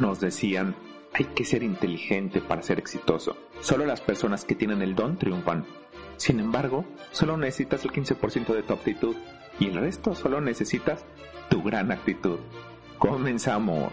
nos decían, hay que ser inteligente para ser exitoso. Solo las personas que tienen el don triunfan. Sin embargo, solo necesitas el 15% de tu aptitud y el resto solo necesitas tu gran actitud. Comenzamos.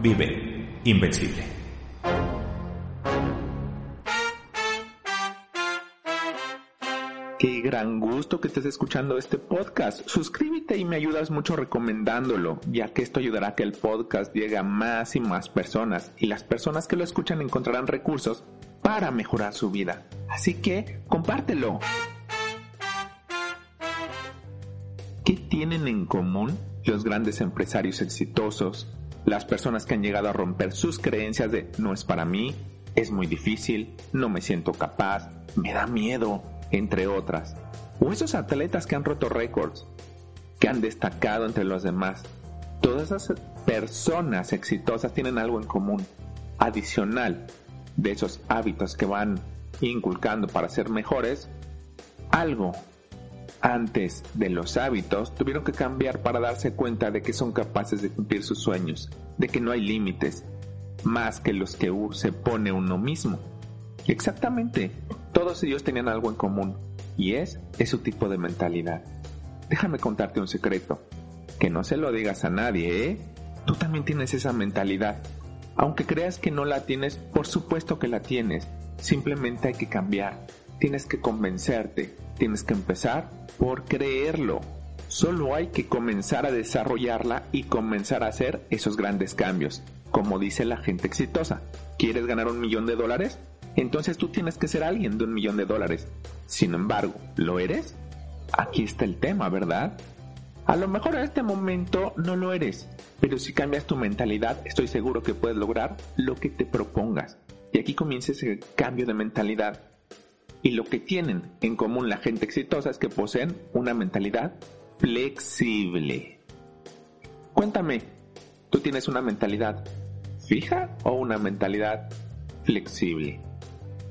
vive invencible. Qué gran gusto que estés escuchando este podcast. Suscríbete y me ayudas mucho recomendándolo, ya que esto ayudará a que el podcast llegue a más y más personas y las personas que lo escuchan encontrarán recursos para mejorar su vida. Así que compártelo. ¿Qué tienen en común los grandes empresarios exitosos, las personas que han llegado a romper sus creencias de no es para mí, es muy difícil, no me siento capaz, me da miedo, entre otras. O esos atletas que han roto récords, que han destacado entre los demás. Todas esas personas exitosas tienen algo en común, adicional de esos hábitos que van inculcando para ser mejores, algo antes de los hábitos, tuvieron que cambiar para darse cuenta de que son capaces de cumplir sus sueños, de que no hay límites, más que los que se pone uno mismo. Exactamente, todos ellos tenían algo en común, y es, es su tipo de mentalidad. Déjame contarte un secreto, que no se lo digas a nadie, ¿eh? Tú también tienes esa mentalidad. Aunque creas que no la tienes, por supuesto que la tienes. Simplemente hay que cambiar. Tienes que convencerte. Tienes que empezar por creerlo. Solo hay que comenzar a desarrollarla y comenzar a hacer esos grandes cambios. Como dice la gente exitosa, ¿quieres ganar un millón de dólares? Entonces tú tienes que ser alguien de un millón de dólares. Sin embargo, ¿lo eres? Aquí está el tema, ¿verdad? A lo mejor en este momento no lo eres, pero si cambias tu mentalidad, estoy seguro que puedes lograr lo que te propongas. Y aquí comienza ese cambio de mentalidad y lo que tienen en común la gente exitosa es que poseen una mentalidad flexible. Cuéntame, ¿tú tienes una mentalidad fija o una mentalidad flexible?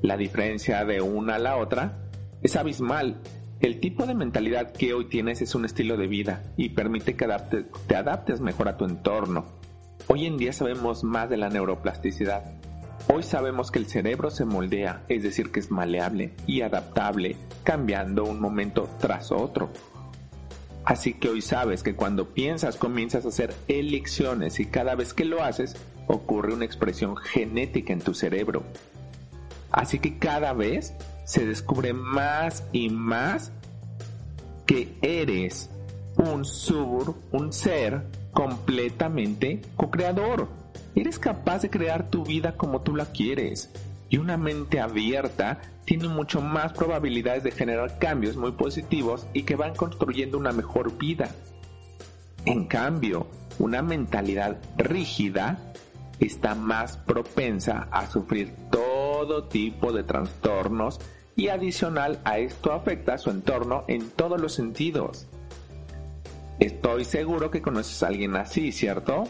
La diferencia de una a la otra es abismal. El tipo de mentalidad que hoy tienes es un estilo de vida y permite que te adaptes mejor a tu entorno. Hoy en día sabemos más de la neuroplasticidad Hoy sabemos que el cerebro se moldea, es decir, que es maleable y adaptable, cambiando un momento tras otro. Así que hoy sabes que cuando piensas comienzas a hacer elecciones y cada vez que lo haces ocurre una expresión genética en tu cerebro. Así que cada vez se descubre más y más que eres un sur, un ser completamente co-creador. Eres capaz de crear tu vida como tú la quieres. Y una mente abierta tiene mucho más probabilidades de generar cambios muy positivos y que van construyendo una mejor vida. En cambio, una mentalidad rígida está más propensa a sufrir todo tipo de trastornos y adicional a esto afecta a su entorno en todos los sentidos. Estoy seguro que conoces a alguien así, ¿cierto?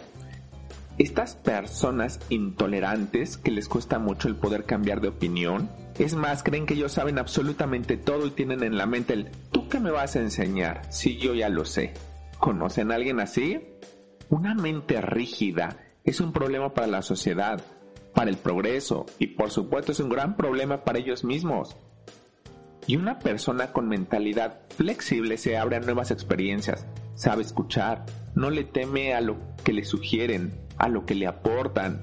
Estas personas intolerantes que les cuesta mucho el poder cambiar de opinión, es más, creen que ellos saben absolutamente todo y tienen en la mente el ¿tú qué me vas a enseñar si yo ya lo sé? ¿Conocen a alguien así? Una mente rígida es un problema para la sociedad, para el progreso y por supuesto es un gran problema para ellos mismos. Y una persona con mentalidad flexible se abre a nuevas experiencias, sabe escuchar, no le teme a lo que le sugieren, a lo que le aportan.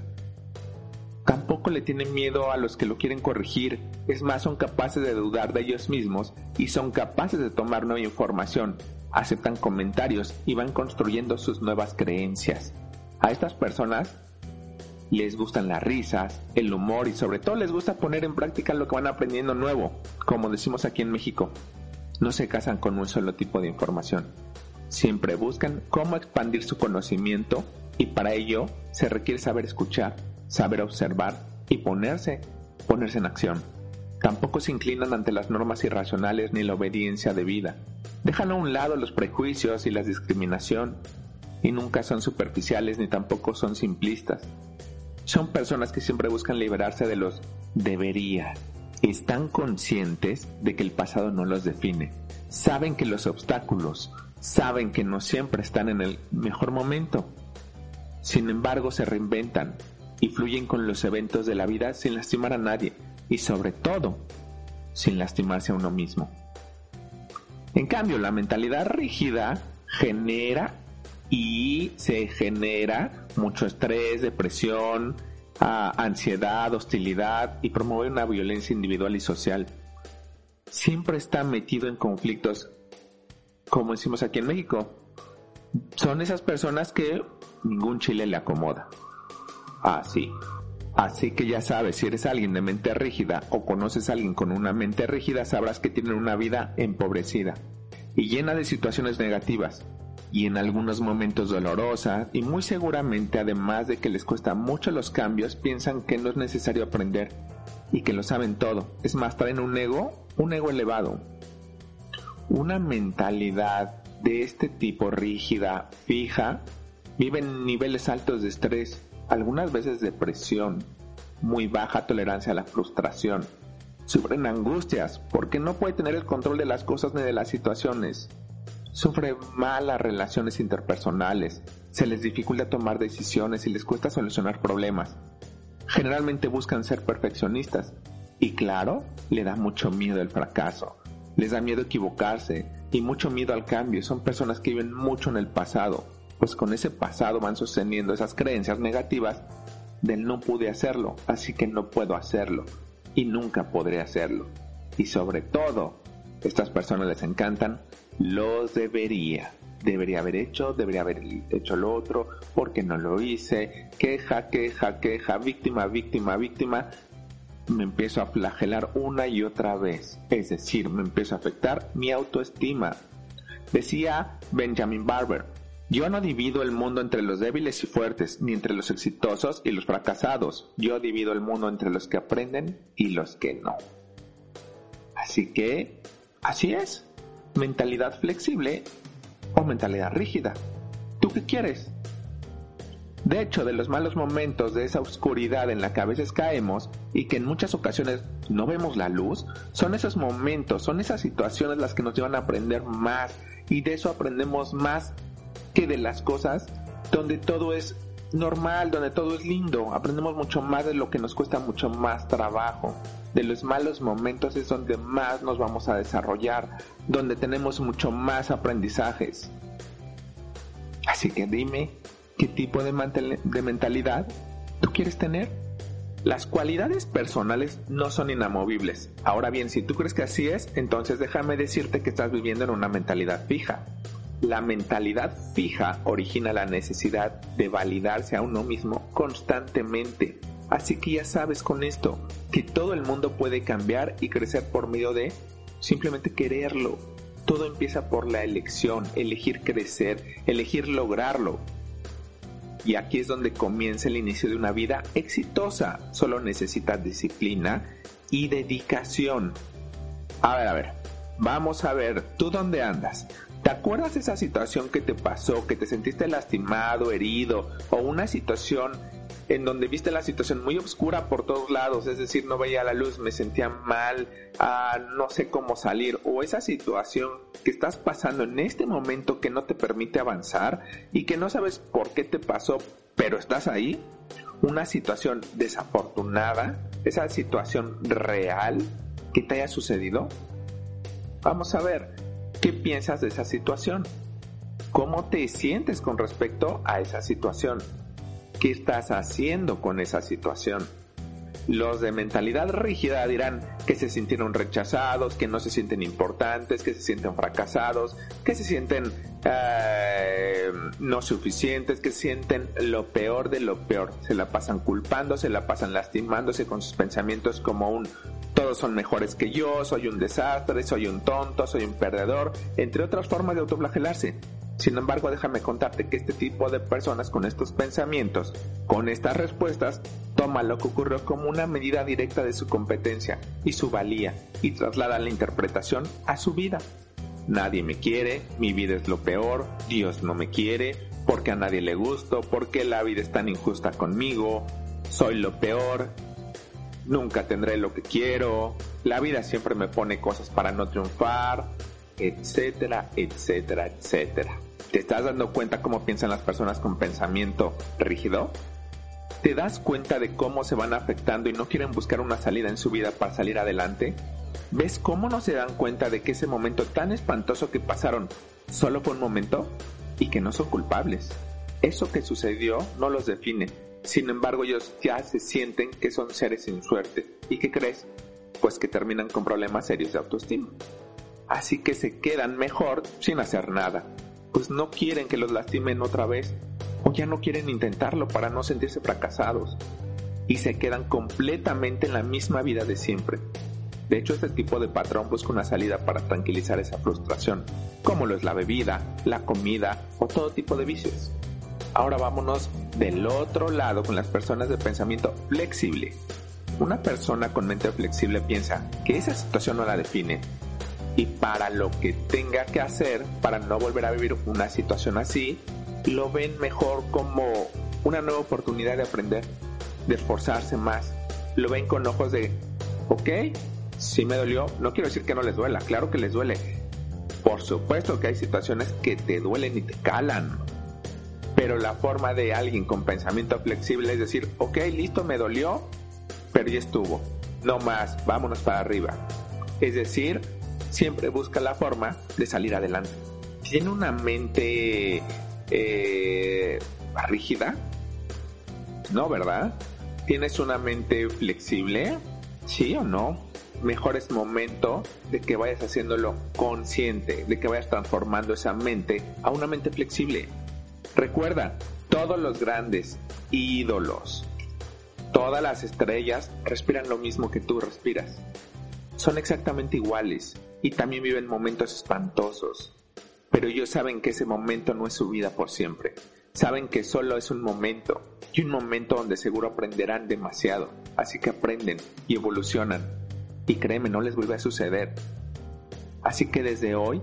Tampoco le tienen miedo a los que lo quieren corregir, es más, son capaces de dudar de ellos mismos y son capaces de tomar nueva información. aceptan comentarios y van construyendo sus nuevas creencias. A estas personas les gustan las risas, el humor y sobre todo les gusta poner en práctica lo que van aprendiendo nuevo, como decimos aquí en México. No se casan con un solo tipo de información. Siempre buscan cómo expandir su conocimiento y para ello se requiere saber escuchar, saber observar y ponerse, ponerse en acción. Tampoco se inclinan ante las normas irracionales ni la obediencia debida. Dejan a un lado los prejuicios y la discriminación y nunca son superficiales ni tampoco son simplistas. Son personas que siempre buscan liberarse de los debería. Están conscientes de que el pasado no los define. Saben que los obstáculos, saben que no siempre están en el mejor momento. Sin embargo, se reinventan y fluyen con los eventos de la vida sin lastimar a nadie y sobre todo sin lastimarse a uno mismo. En cambio, la mentalidad rígida genera y se genera mucho estrés, depresión, ansiedad, hostilidad y promueve una violencia individual y social. Siempre está metido en conflictos, como decimos aquí en México. Son esas personas que ningún chile le acomoda. Así. Así que ya sabes, si eres alguien de mente rígida o conoces a alguien con una mente rígida, sabrás que tienen una vida empobrecida y llena de situaciones negativas y en algunos momentos dolorosa y muy seguramente además de que les cuesta mucho los cambios piensan que no es necesario aprender y que lo saben todo. Es más, traen un ego, un ego elevado. Una mentalidad de este tipo rígida, fija, vive en niveles altos de estrés, algunas veces depresión, muy baja tolerancia a la frustración. Sufren angustias porque no puede tener el control de las cosas ni de las situaciones sufre malas relaciones interpersonales, se les dificulta tomar decisiones y les cuesta solucionar problemas. Generalmente buscan ser perfeccionistas y claro, le da mucho miedo el fracaso, les da miedo equivocarse y mucho miedo al cambio. Son personas que viven mucho en el pasado, pues con ese pasado van sosteniendo esas creencias negativas del no pude hacerlo, así que no puedo hacerlo y nunca podré hacerlo. Y sobre todo, estas personas les encantan los debería. Debería haber hecho, debería haber hecho lo otro, porque no lo hice. Queja, queja, queja, víctima, víctima, víctima. Me empiezo a flagelar una y otra vez. Es decir, me empiezo a afectar mi autoestima. Decía Benjamin Barber, yo no divido el mundo entre los débiles y fuertes, ni entre los exitosos y los fracasados. Yo divido el mundo entre los que aprenden y los que no. Así que, así es mentalidad flexible o mentalidad rígida. ¿Tú qué quieres? De hecho, de los malos momentos de esa oscuridad en la que a veces caemos y que en muchas ocasiones no vemos la luz, son esos momentos, son esas situaciones las que nos llevan a aprender más. Y de eso aprendemos más que de las cosas donde todo es normal, donde todo es lindo, aprendemos mucho más de lo que nos cuesta mucho más trabajo. De los malos momentos es donde más nos vamos a desarrollar, donde tenemos mucho más aprendizajes. Así que dime, ¿qué tipo de, mentalidad tú quieres tener? Las cualidades personales no son inamovibles. Ahora bien, si tú crees que así es, entonces déjame decirte que estás viviendo en una mentalidad fija. La mentalidad fija origina la necesidad de validarse a uno mismo constantemente Así que ya sabes con esto que todo el mundo puede cambiar y crecer por medio de simplemente quererlo. Todo empieza por la elección, elegir crecer, elegir lograrlo. Y aquí es donde comienza el inicio de una vida exitosa. Solo necesitas disciplina y dedicación. A ver, a ver, vamos a ver, ¿tú dónde andas? ¿Te acuerdas de esa situación que te pasó, que te sentiste lastimado, herido o una situación en donde viste la situación muy oscura por todos lados, es decir, no veía la luz, me sentía mal, ah, no sé cómo salir, o esa situación que estás pasando en este momento que no te permite avanzar y que no sabes por qué te pasó, pero estás ahí, una situación desafortunada, esa situación real que te haya sucedido. Vamos a ver, ¿qué piensas de esa situación? ¿Cómo te sientes con respecto a esa situación? ¿Qué estás haciendo con esa situación? Los de mentalidad rígida dirán que se sintieron rechazados, que no se sienten importantes, que se sienten fracasados, que se sienten eh, no suficientes, que sienten lo peor de lo peor. Se la pasan culpando, se la pasan lastimándose con sus pensamientos como un todos son mejores que yo, soy un desastre, soy un tonto, soy un perdedor, entre otras formas de autoflagelarse. Sin embargo, déjame contarte que este tipo de personas con estos pensamientos, con estas respuestas, toma lo que ocurrió como una medida directa de su competencia y su valía y traslada la interpretación a su vida. Nadie me quiere, mi vida es lo peor, Dios no me quiere, porque a nadie le gusto, porque la vida es tan injusta conmigo, soy lo peor, nunca tendré lo que quiero, la vida siempre me pone cosas para no triunfar, etcétera, etcétera, etcétera. ¿Te estás dando cuenta cómo piensan las personas con pensamiento rígido? ¿Te das cuenta de cómo se van afectando y no quieren buscar una salida en su vida para salir adelante? ¿Ves cómo no se dan cuenta de que ese momento tan espantoso que pasaron solo fue un momento y que no son culpables? Eso que sucedió no los define. Sin embargo, ellos ya se sienten que son seres sin suerte. ¿Y qué crees? Pues que terminan con problemas serios de autoestima. Así que se quedan mejor sin hacer nada pues no quieren que los lastimen otra vez o ya no quieren intentarlo para no sentirse fracasados y se quedan completamente en la misma vida de siempre. De hecho, este tipo de patrón busca una salida para tranquilizar esa frustración, como lo es la bebida, la comida o todo tipo de vicios. Ahora vámonos del otro lado con las personas de pensamiento flexible. Una persona con mente flexible piensa que esa situación no la define y para lo que tenga que hacer para no volver a vivir una situación así, lo ven mejor como una nueva oportunidad de aprender, de esforzarse más. Lo ven con ojos de, ok, si me dolió, no quiero decir que no les duela, claro que les duele. Por supuesto que hay situaciones que te duelen y te calan. Pero la forma de alguien con pensamiento flexible es decir, ok, listo, me dolió, pero ya estuvo. No más, vámonos para arriba. Es decir, siempre busca la forma de salir adelante. ¿Tiene una mente eh, rígida? No, ¿verdad? ¿Tienes una mente flexible? ¿Sí o no? Mejor es momento de que vayas haciéndolo consciente, de que vayas transformando esa mente a una mente flexible. Recuerda, todos los grandes ídolos, todas las estrellas respiran lo mismo que tú respiras. Son exactamente iguales y también viven momentos espantosos. Pero ellos saben que ese momento no es su vida por siempre. Saben que solo es un momento y un momento donde seguro aprenderán demasiado. Así que aprenden y evolucionan. Y créeme, no les vuelve a suceder. Así que desde hoy,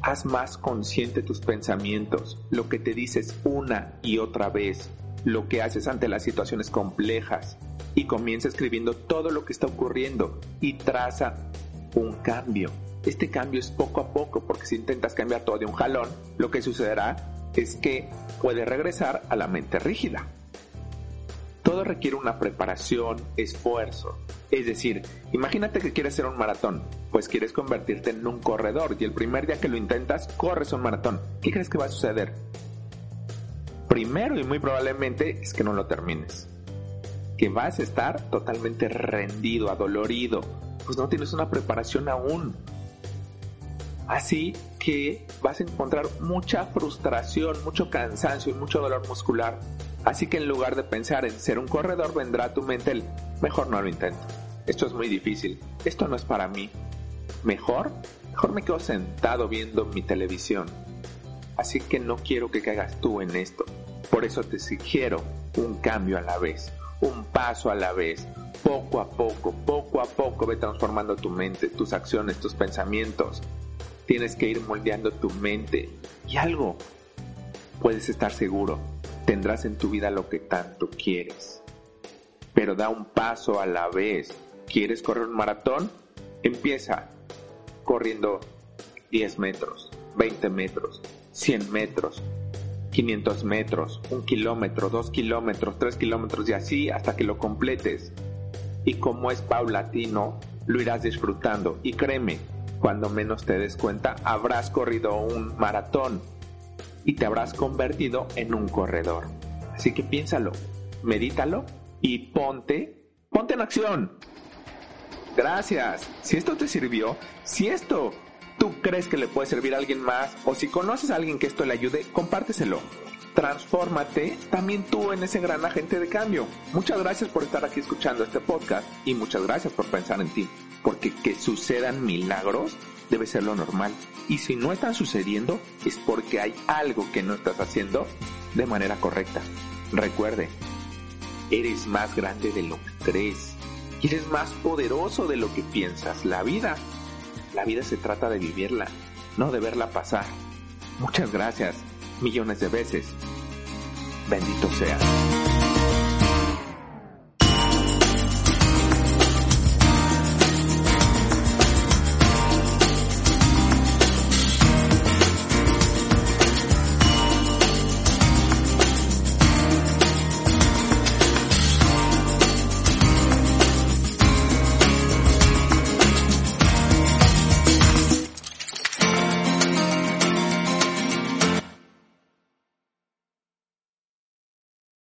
haz más consciente tus pensamientos, lo que te dices una y otra vez, lo que haces ante las situaciones complejas y comienza escribiendo todo lo que está ocurriendo y traza un cambio. Este cambio es poco a poco porque si intentas cambiar todo de un jalón, lo que sucederá es que puede regresar a la mente rígida. Todo requiere una preparación, esfuerzo. Es decir, imagínate que quieres hacer un maratón, pues quieres convertirte en un corredor y el primer día que lo intentas, corres un maratón. ¿Qué crees que va a suceder? Primero y muy probablemente es que no lo termines. Que vas a estar totalmente rendido, adolorido, pues no tienes una preparación aún. Así que vas a encontrar mucha frustración, mucho cansancio y mucho dolor muscular. Así que en lugar de pensar en ser un corredor, vendrá a tu mente el mejor no lo intento. Esto es muy difícil. Esto no es para mí. Mejor, mejor me quedo sentado viendo mi televisión. Así que no quiero que caigas tú en esto. Por eso te sugiero un cambio a la vez, un paso a la vez, poco a poco, poco a poco ve transformando tu mente, tus acciones, tus pensamientos. Tienes que ir moldeando tu mente. Y algo, puedes estar seguro, tendrás en tu vida lo que tanto quieres. Pero da un paso a la vez. ¿Quieres correr un maratón? Empieza corriendo 10 metros, 20 metros, 100 metros, 500 metros, un kilómetro, dos kilómetros, tres kilómetros y así hasta que lo completes y como es paulatino, lo irás disfrutando. Y créeme, cuando menos te des cuenta, habrás corrido un maratón y te habrás convertido en un corredor. Así que piénsalo, medítalo y ponte Ponte en acción. Gracias. Si esto te sirvió, si esto tú crees que le puede servir a alguien más o si conoces a alguien que esto le ayude, compárteselo. Transfórmate también tú en ese gran agente de cambio. Muchas gracias por estar aquí escuchando este podcast y muchas gracias por pensar en ti, porque que sucedan milagros debe ser lo normal. Y si no están sucediendo es porque hay algo que no estás haciendo de manera correcta. Recuerde, eres más grande de lo que crees y eres más poderoso de lo que piensas. La vida, la vida se trata de vivirla, no de verla pasar. Muchas gracias, millones de veces. Bendito sea.